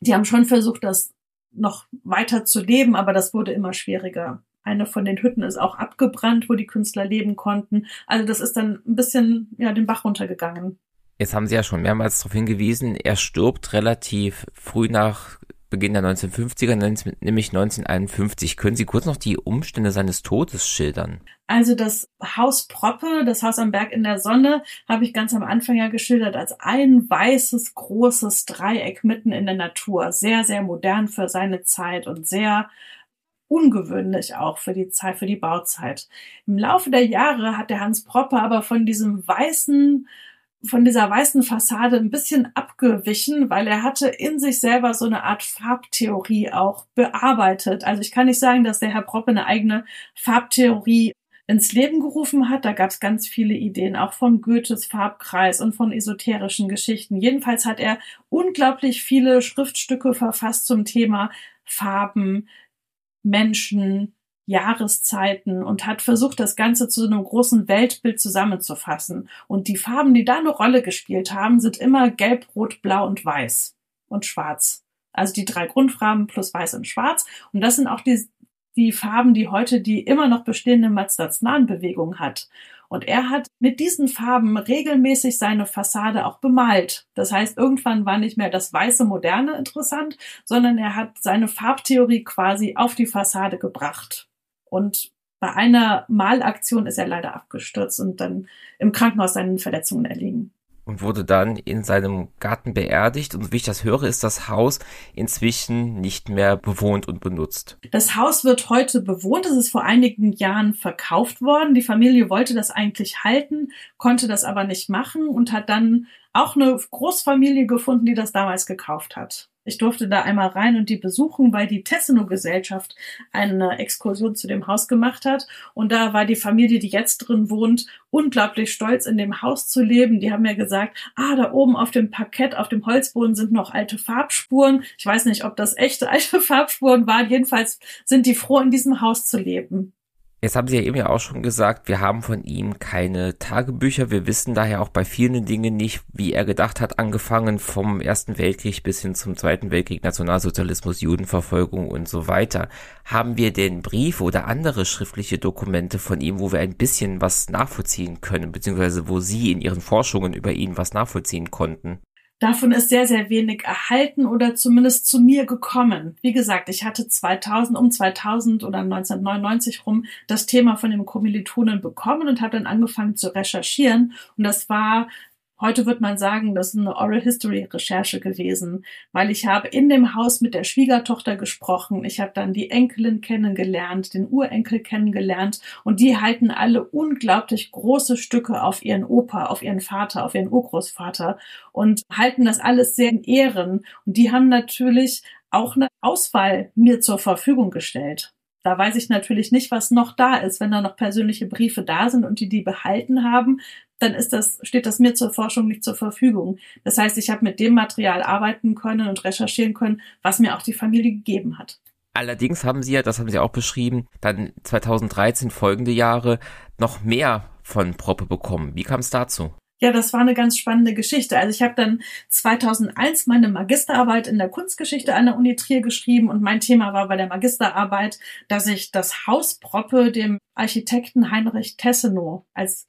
die haben schon versucht, das noch weiter zu leben, aber das wurde immer schwieriger. Eine von den Hütten ist auch abgebrannt, wo die Künstler leben konnten. Also das ist dann ein bisschen ja den Bach runtergegangen. Jetzt haben Sie ja schon mehrmals darauf hingewiesen, er stirbt relativ früh nach Beginn der 1950er, nämlich 1951. Können Sie kurz noch die Umstände seines Todes schildern? Also das Haus Proppe, das Haus am Berg in der Sonne, habe ich ganz am Anfang ja geschildert als ein weißes, großes Dreieck mitten in der Natur. Sehr, sehr modern für seine Zeit und sehr ungewöhnlich auch für die Zeit, für die Bauzeit. Im Laufe der Jahre hat der Hans Proppe aber von diesem weißen, von dieser weißen Fassade ein bisschen abgewichen, weil er hatte in sich selber so eine Art Farbtheorie auch bearbeitet. Also ich kann nicht sagen, dass der Herr Proppe eine eigene Farbtheorie ins Leben gerufen hat. Da gab es ganz viele Ideen, auch von Goethes Farbkreis und von esoterischen Geschichten. Jedenfalls hat er unglaublich viele Schriftstücke verfasst zum Thema Farben, Menschen, Jahreszeiten und hat versucht, das Ganze zu einem großen Weltbild zusammenzufassen. Und die Farben, die da eine Rolle gespielt haben, sind immer gelb, rot, blau und weiß und schwarz. Also die drei Grundfarben plus weiß und schwarz. Und das sind auch die, die Farben, die heute die immer noch bestehende Mazdaznan-Bewegung hat. Und er hat mit diesen Farben regelmäßig seine Fassade auch bemalt. Das heißt, irgendwann war nicht mehr das weiße Moderne interessant, sondern er hat seine Farbtheorie quasi auf die Fassade gebracht. Und bei einer Malaktion ist er leider abgestürzt und dann im Krankenhaus seinen Verletzungen erliegen. Und wurde dann in seinem Garten beerdigt. Und wie ich das höre, ist das Haus inzwischen nicht mehr bewohnt und benutzt. Das Haus wird heute bewohnt. Es ist vor einigen Jahren verkauft worden. Die Familie wollte das eigentlich halten, konnte das aber nicht machen und hat dann auch eine Großfamilie gefunden, die das damals gekauft hat. Ich durfte da einmal rein und die besuchen, weil die Tesseno-Gesellschaft eine Exkursion zu dem Haus gemacht hat. Und da war die Familie, die jetzt drin wohnt, unglaublich stolz, in dem Haus zu leben. Die haben mir gesagt, ah, da oben auf dem Parkett, auf dem Holzboden sind noch alte Farbspuren. Ich weiß nicht, ob das echte alte Farbspuren waren. Jedenfalls sind die froh, in diesem Haus zu leben. Jetzt haben Sie ja eben ja auch schon gesagt, wir haben von ihm keine Tagebücher. Wir wissen daher auch bei vielen Dingen nicht, wie er gedacht hat, angefangen vom Ersten Weltkrieg bis hin zum Zweiten Weltkrieg, Nationalsozialismus, Judenverfolgung und so weiter. Haben wir denn Briefe oder andere schriftliche Dokumente von ihm, wo wir ein bisschen was nachvollziehen können, beziehungsweise wo Sie in Ihren Forschungen über ihn was nachvollziehen konnten? Davon ist sehr, sehr wenig erhalten oder zumindest zu mir gekommen. Wie gesagt, ich hatte 2000, um 2000 oder 1999 rum das Thema von dem Kommilitonen bekommen und habe dann angefangen zu recherchieren. Und das war Heute wird man sagen, das ist eine Oral History Recherche gewesen, weil ich habe in dem Haus mit der Schwiegertochter gesprochen. Ich habe dann die Enkelin kennengelernt, den Urenkel kennengelernt und die halten alle unglaublich große Stücke auf ihren Opa, auf ihren Vater, auf ihren Urgroßvater und halten das alles sehr in Ehren. Und die haben natürlich auch eine Auswahl mir zur Verfügung gestellt. Da weiß ich natürlich nicht, was noch da ist. Wenn da noch persönliche Briefe da sind und die die behalten haben, dann ist das, steht das mir zur Forschung nicht zur Verfügung. Das heißt, ich habe mit dem Material arbeiten können und recherchieren können, was mir auch die Familie gegeben hat. Allerdings haben Sie ja, das haben Sie auch beschrieben, dann 2013 folgende Jahre noch mehr von Proppe bekommen. Wie kam es dazu? Ja, das war eine ganz spannende Geschichte. Also ich habe dann 2001 meine Magisterarbeit in der Kunstgeschichte an der Uni Trier geschrieben und mein Thema war bei der Magisterarbeit, dass ich das Haus Proppe dem Architekten Heinrich Tessenow als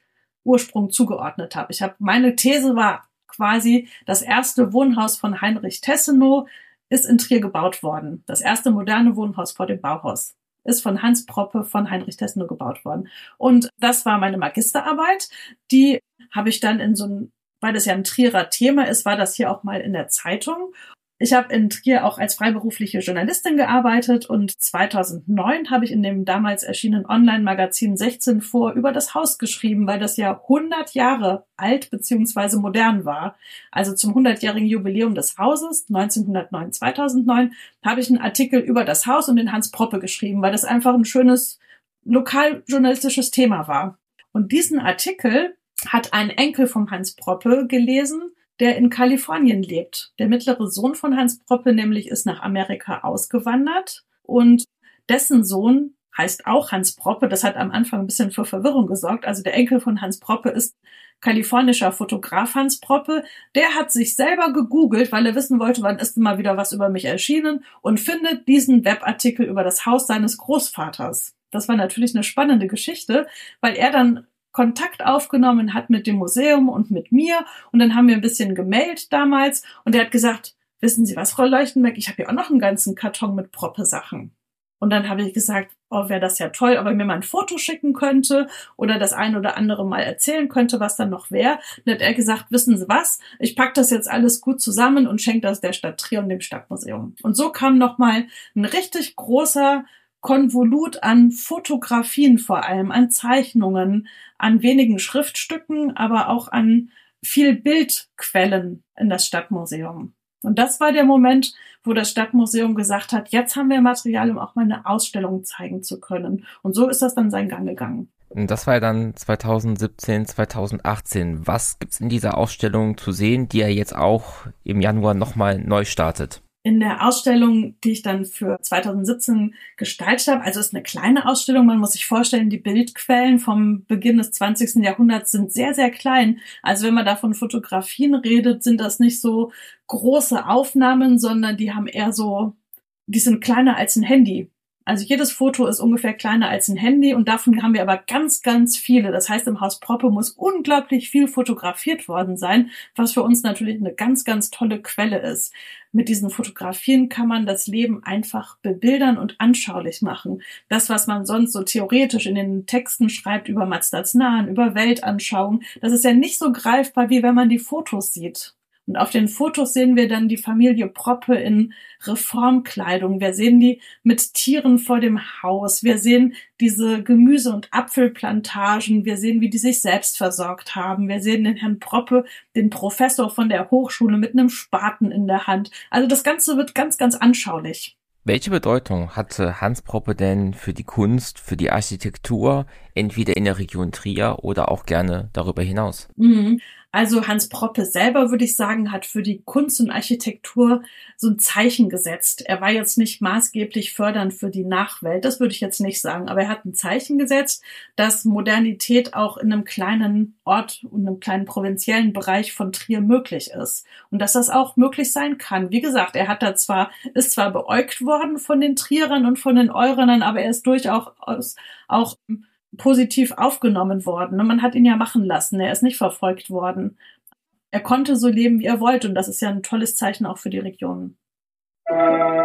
Ursprung zugeordnet habe. Ich habe meine These war quasi das erste Wohnhaus von Heinrich Tessenow ist in Trier gebaut worden. Das erste moderne Wohnhaus vor dem Bauhaus ist von Hans Proppe von Heinrich Tessenow gebaut worden. Und das war meine Magisterarbeit. Die habe ich dann in so ein, weil das ja ein Trierer Thema ist, war das hier auch mal in der Zeitung. Ich habe in Trier auch als freiberufliche Journalistin gearbeitet und 2009 habe ich in dem damals erschienenen Online-Magazin 16 vor über das Haus geschrieben, weil das ja 100 Jahre alt bzw. modern war. Also zum 100-jährigen Jubiläum des Hauses 1909, 2009 habe ich einen Artikel über das Haus und den Hans Proppe geschrieben, weil das einfach ein schönes lokaljournalistisches Thema war. Und diesen Artikel hat ein Enkel vom Hans Proppe gelesen der in Kalifornien lebt. Der mittlere Sohn von Hans Proppe nämlich ist nach Amerika ausgewandert und dessen Sohn heißt auch Hans Proppe. Das hat am Anfang ein bisschen für Verwirrung gesorgt. Also der Enkel von Hans Proppe ist kalifornischer Fotograf Hans Proppe. Der hat sich selber gegoogelt, weil er wissen wollte, wann ist mal wieder was über mich erschienen und findet diesen Webartikel über das Haus seines Großvaters. Das war natürlich eine spannende Geschichte, weil er dann Kontakt aufgenommen hat mit dem Museum und mit mir. Und dann haben wir ein bisschen gemailt damals. Und er hat gesagt, wissen Sie was, Frau Leuchtenberg, ich habe hier auch noch einen ganzen Karton mit Proppe-Sachen. Und dann habe ich gesagt, oh, wäre das ja toll, ob er mir mal ein Foto schicken könnte oder das ein oder andere mal erzählen könnte, was dann noch wäre. Dann hat er gesagt, wissen Sie was, ich pack das jetzt alles gut zusammen und schenke das der Stadt Trier und dem Stadtmuseum. Und so kam nochmal ein richtig großer Konvolut an Fotografien vor allem, an Zeichnungen, an wenigen Schriftstücken, aber auch an viel Bildquellen in das Stadtmuseum. Und das war der Moment, wo das Stadtmuseum gesagt hat, jetzt haben wir Material, um auch mal eine Ausstellung zeigen zu können. Und so ist das dann seinen Gang gegangen. Das war ja dann 2017, 2018. Was gibt's in dieser Ausstellung zu sehen, die er jetzt auch im Januar nochmal neu startet? In der Ausstellung, die ich dann für 2017 gestaltet habe. Also ist eine kleine Ausstellung. Man muss sich vorstellen, die Bildquellen vom Beginn des 20. Jahrhunderts sind sehr, sehr klein. Also wenn man da von Fotografien redet, sind das nicht so große Aufnahmen, sondern die haben eher so, die sind kleiner als ein Handy. Also jedes Foto ist ungefähr kleiner als ein Handy und davon haben wir aber ganz, ganz viele. Das heißt, im Haus Proppe muss unglaublich viel fotografiert worden sein, was für uns natürlich eine ganz, ganz tolle Quelle ist. Mit diesen Fotografien kann man das Leben einfach bebildern und anschaulich machen. Das, was man sonst so theoretisch in den Texten schreibt über Mazdatsnahen, über Weltanschauung, das ist ja nicht so greifbar, wie wenn man die Fotos sieht. Und auf den Fotos sehen wir dann die Familie Proppe in Reformkleidung. Wir sehen die mit Tieren vor dem Haus. Wir sehen diese Gemüse- und Apfelplantagen. Wir sehen, wie die sich selbst versorgt haben. Wir sehen den Herrn Proppe, den Professor von der Hochschule mit einem Spaten in der Hand. Also das Ganze wird ganz, ganz anschaulich. Welche Bedeutung hatte Hans Proppe denn für die Kunst, für die Architektur, entweder in der Region Trier oder auch gerne darüber hinaus? Mhm. Also Hans Proppe selber, würde ich sagen, hat für die Kunst und Architektur so ein Zeichen gesetzt. Er war jetzt nicht maßgeblich fördernd für die Nachwelt, das würde ich jetzt nicht sagen, aber er hat ein Zeichen gesetzt, dass Modernität auch in einem kleinen Ort und einem kleinen provinziellen Bereich von Trier möglich ist und dass das auch möglich sein kann. Wie gesagt, er hat da zwar, ist zwar beäugt worden von den Trierern und von den Eurenern, aber er ist durchaus auch positiv aufgenommen worden. Man hat ihn ja machen lassen. Er ist nicht verfolgt worden. Er konnte so leben, wie er wollte. Und das ist ja ein tolles Zeichen auch für die Region. Musik